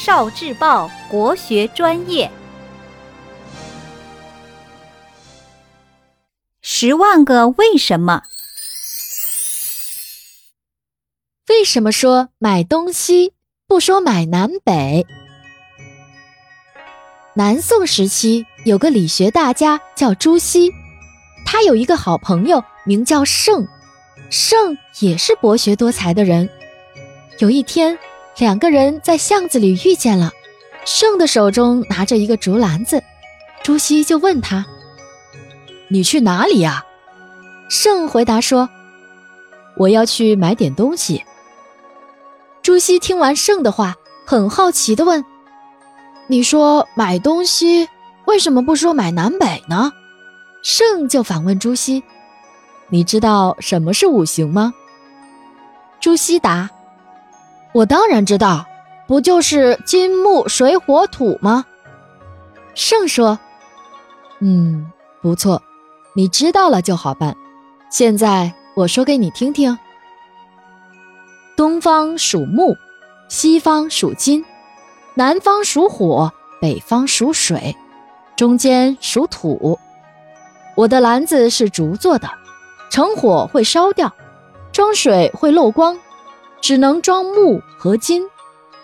少智报国学专业，十万个为什么？为什么说买东西不说买南北？南宋时期有个理学大家叫朱熹，他有一个好朋友名叫盛，盛也是博学多才的人。有一天。两个人在巷子里遇见了，盛的手中拿着一个竹篮子，朱熹就问他：“你去哪里呀？”盛回答说：“我要去买点东西。”朱熹听完盛的话，很好奇的问：“你说买东西，为什么不说买南北呢？”盛就反问朱熹：“你知道什么是五行吗？”朱熹答。我当然知道，不就是金木水火土吗？圣说：“嗯，不错，你知道了就好办。现在我说给你听听：东方属木，西方属金，南方属火，北方属水，中间属土。我的篮子是竹做的，盛火会烧掉，装水会漏光。”只能装木和金，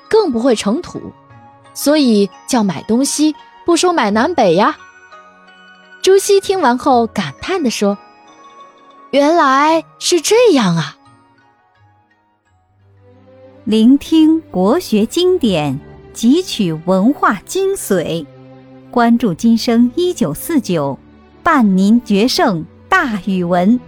更不会成土，所以叫买东西不说买南北呀。朱熹听完后感叹地说：“原来是这样啊！”聆听国学经典，汲取文化精髓，关注今生一九四九，伴您决胜大语文。